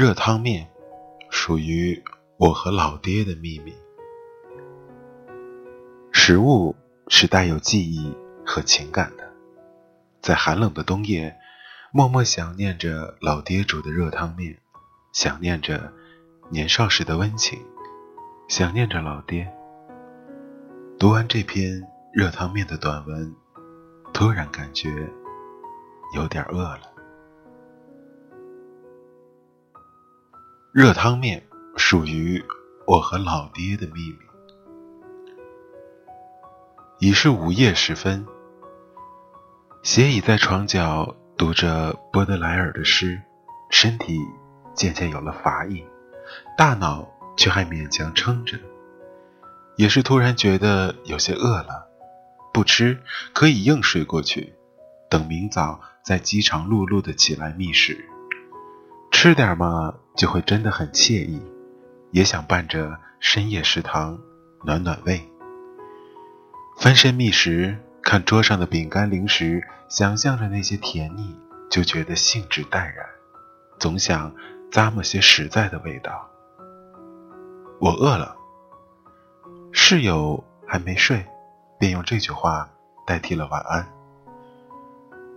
热汤面，属于我和老爹的秘密。食物是带有记忆和情感的，在寒冷的冬夜，默默想念着老爹煮的热汤面，想念着年少时的温情，想念着老爹。读完这篇热汤面的短文，突然感觉有点饿了。热汤面属于我和老爹的秘密。已是午夜时分，斜倚在床角读着波德莱尔的诗，身体渐渐有了乏意，大脑却还勉强撑着。也是突然觉得有些饿了，不吃可以硬睡过去，等明早再饥肠辘辘的起来觅食。吃点嘛，就会真的很惬意，也想伴着深夜食堂暖暖胃。翻身觅食，看桌上的饼干零食，想象着那些甜腻，就觉得兴致淡然，总想咂摸些实在的味道。我饿了。室友还没睡，便用这句话代替了晚安。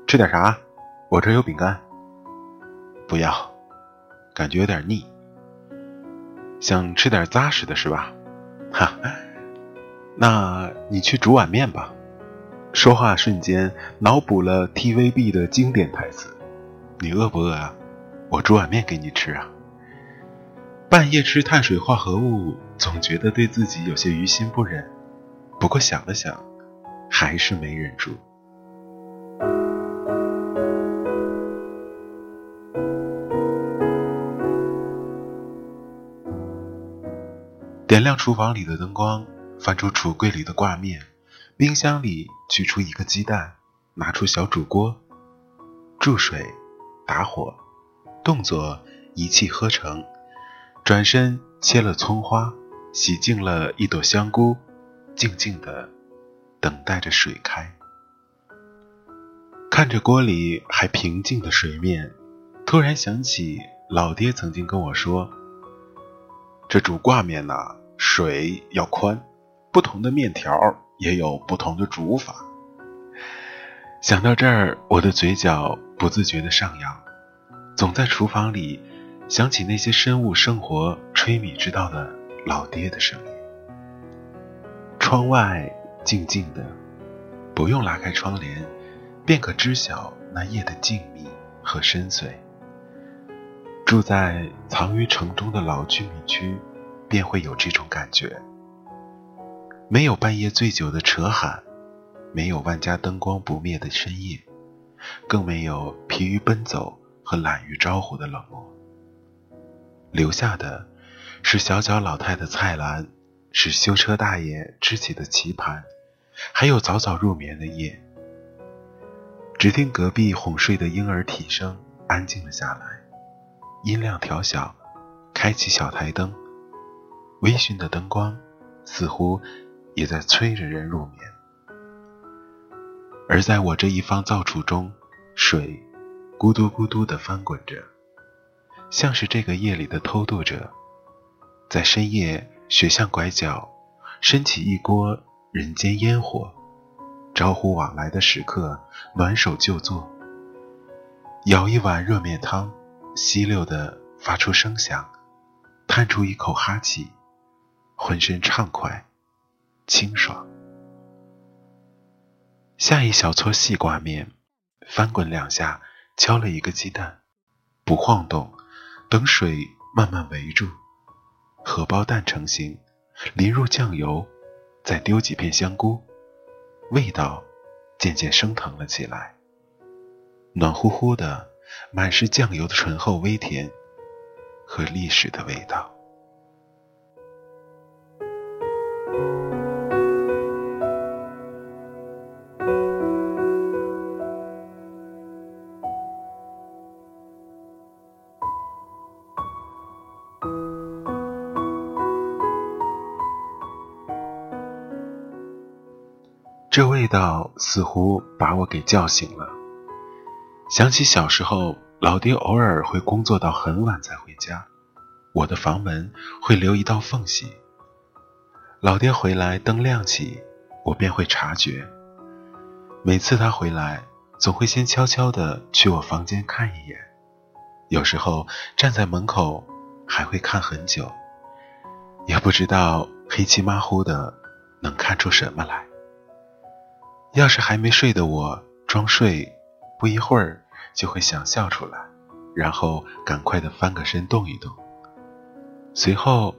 吃点啥？我这有饼干。不要，感觉有点腻。想吃点扎实的是吧？哈。那你去煮碗面吧。说话瞬间脑补了 TVB 的经典台词。你饿不饿啊？我煮碗面给你吃啊。半夜吃碳水化合物，总觉得对自己有些于心不忍。不过想了想，还是没忍住。点亮厨房里的灯光。翻出橱柜里的挂面，冰箱里取出一个鸡蛋，拿出小煮锅，注水，打火，动作一气呵成。转身切了葱花，洗净了一朵香菇，静静的等待着水开。看着锅里还平静的水面，突然想起老爹曾经跟我说：“这煮挂面呐，水要宽。”不同的面条也有不同的煮法。想到这儿，我的嘴角不自觉的上扬，总在厨房里想起那些生物生活吹米之道的老爹的声音。窗外静静的，不用拉开窗帘，便可知晓那夜的静谧和深邃。住在藏于城中的老居民区，便会有这种感觉。没有半夜醉酒的扯喊，没有万家灯光不灭的深夜，更没有疲于奔走和懒于招呼的冷漠。留下的，是小脚老太的菜篮，是修车大爷支起的棋盘，还有早早入眠的夜。只听隔壁哄睡的婴儿啼声安静了下来，音量调小，开启小台灯，微醺的灯光似乎。也在催着人入眠，而在我这一方灶橱中，水咕嘟咕嘟地翻滚着，像是这个夜里的偷渡者，在深夜雪巷拐角升起一锅人间烟火，招呼往来的食客暖手就坐，舀一碗热面汤，吸溜的发出声响，叹出一口哈气，浑身畅快。清爽，下一小撮细挂面，翻滚两下，敲了一个鸡蛋，不晃动，等水慢慢围住，荷包蛋成型，淋入酱油，再丢几片香菇，味道渐渐升腾了起来，暖乎乎的，满是酱油的醇厚微甜和历史的味道。这味道似乎把我给叫醒了，想起小时候老爹偶尔会工作到很晚才回家，我的房门会留一道缝隙。老爹回来灯亮起，我便会察觉。每次他回来，总会先悄悄地去我房间看一眼，有时候站在门口还会看很久，也不知道黑漆麻糊的能看出什么来。要是还没睡的我装睡，不一会儿就会想笑出来，然后赶快的翻个身动一动。随后，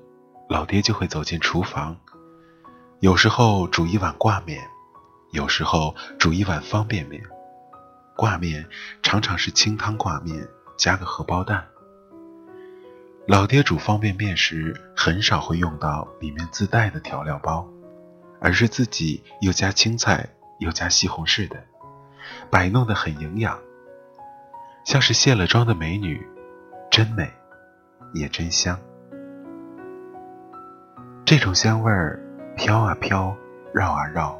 老爹就会走进厨房。有时候煮一碗挂面，有时候煮一碗方便面。挂面常常是清汤挂面加个荷包蛋。老爹煮方便面时很少会用到里面自带的调料包，而是自己又加青菜又加西红柿的，摆弄得很营养，像是卸了妆的美女，真美，也真香。这种香味儿。飘啊飘，绕啊绕，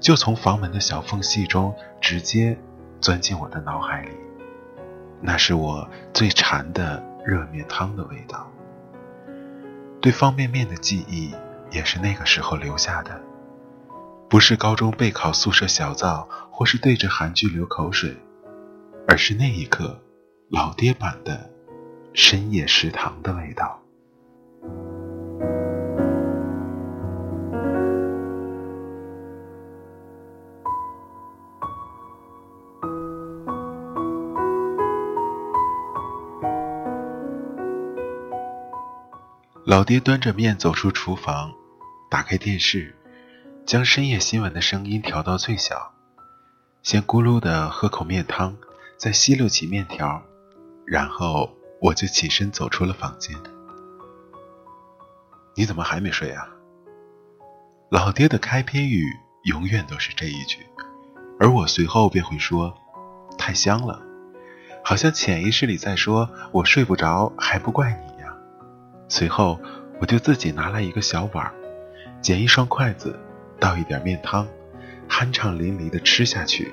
就从房门的小缝隙中直接钻进我的脑海里。那是我最馋的热面汤的味道。对方便面的记忆也是那个时候留下的，不是高中备考宿舍小灶，或是对着韩剧流口水，而是那一刻老爹版的深夜食堂的味道。老爹端着面走出厨房，打开电视，将深夜新闻的声音调到最小，先咕噜的喝口面汤，再吸溜起面条，然后我就起身走出了房间。你怎么还没睡啊？老爹的开篇语永远都是这一句，而我随后便会说：“太香了。”好像潜意识里在说：“我睡不着，还不怪你呀。”随后，我就自己拿来一个小碗，捡一双筷子，倒一点面汤，酣畅淋漓地吃下去，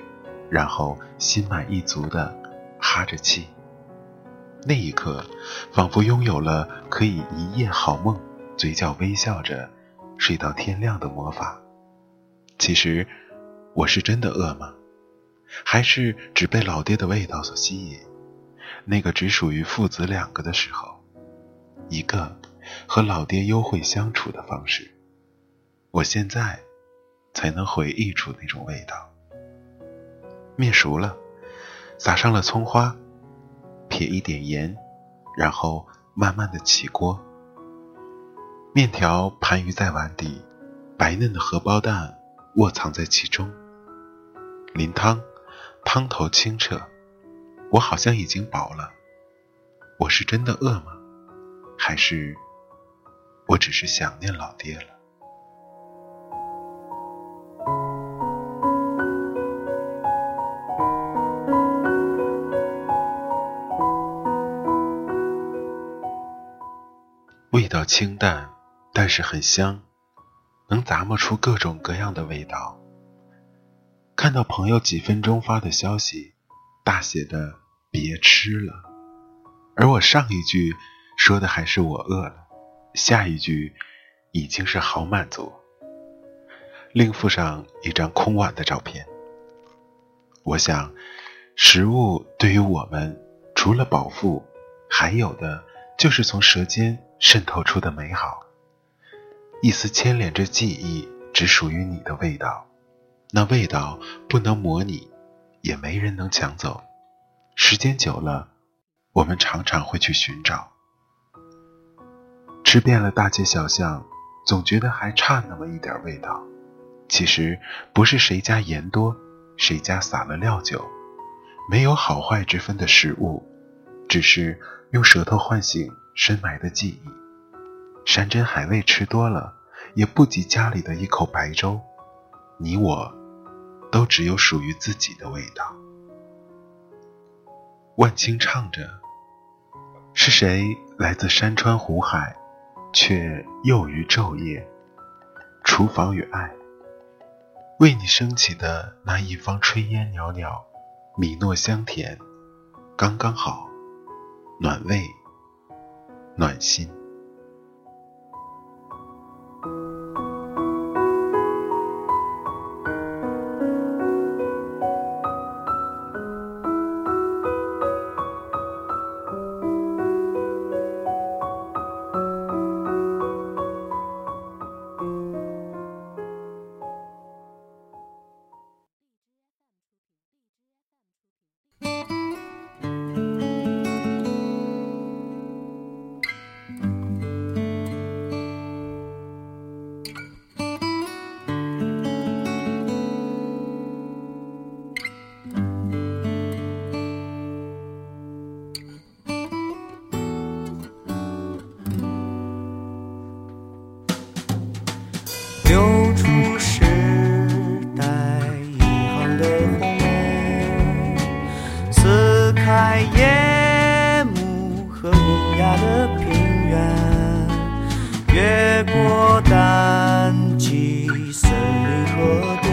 然后心满意足地哈着气。那一刻，仿佛拥有了可以一夜好梦、嘴角微笑着睡到天亮的魔法。其实，我是真的饿吗？还是只被老爹的味道所吸引？那个只属于父子两个的时候。一个和老爹幽会相处的方式，我现在才能回忆出那种味道。面熟了，撒上了葱花，撇一点盐，然后慢慢的起锅。面条盘于在碗底，白嫩的荷包蛋卧藏在其中。淋汤，汤头清澈，我好像已经饱了。我是真的饿吗？还是，我只是想念老爹了。清淡，但是很香，能咂摸出各种各样的味道。看到朋友几分钟发的消息，大写的“别吃了”，而我上一句。说的还是我饿了，下一句已经是好满足。另附上一张空碗的照片。我想，食物对于我们，除了饱腹，还有的就是从舌尖渗透出的美好。一丝牵连着记忆，只属于你的味道，那味道不能模拟，也没人能抢走。时间久了，我们常常会去寻找。吃遍了大街小巷，总觉得还差那么一点味道。其实不是谁家盐多，谁家撒了料酒，没有好坏之分的食物，只是用舌头唤醒深埋的记忆。山珍海味吃多了，也不及家里的一口白粥。你我，都只有属于自己的味道。万青唱着：“是谁来自山川湖海？”却又于昼夜，厨房与爱，为你升起的那一方炊烟袅袅，米糯香甜，刚刚好，暖胃，暖心。在夜幕和无涯的平原，越过淡季森林和边，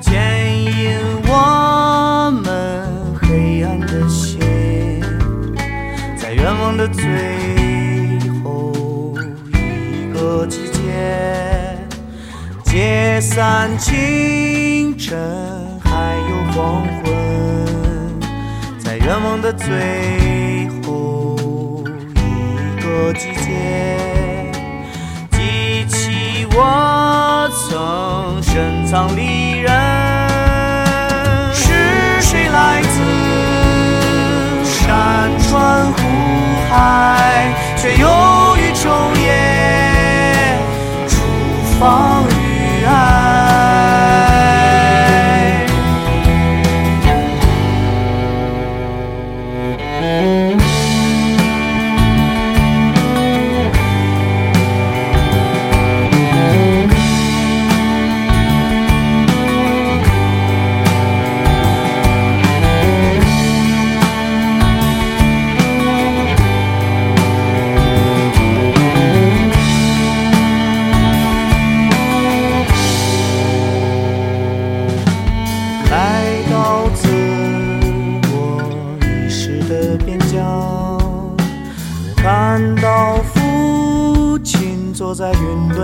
牵引我们黑暗的心，在愿望的最后一个季节，解散清晨，还有黄昏。愿望的最后一个季节，记起我曾深藏离人。是谁来自山川湖海，却又于昼夜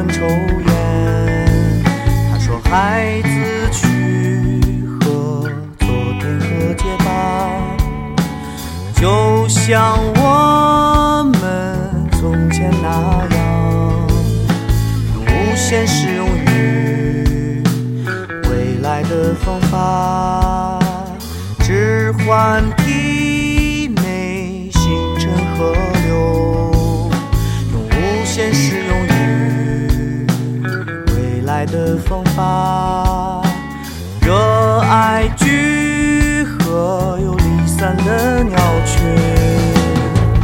抽烟，他说：“孩子去和昨天和解吧，就像我们从前那样，用无限适用于未来的方法，置换体内星辰和的方法，热爱聚合又离散的鸟群，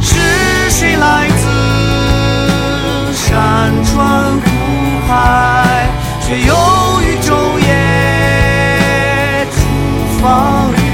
是谁来自山川湖海，却又于昼夜。厨房。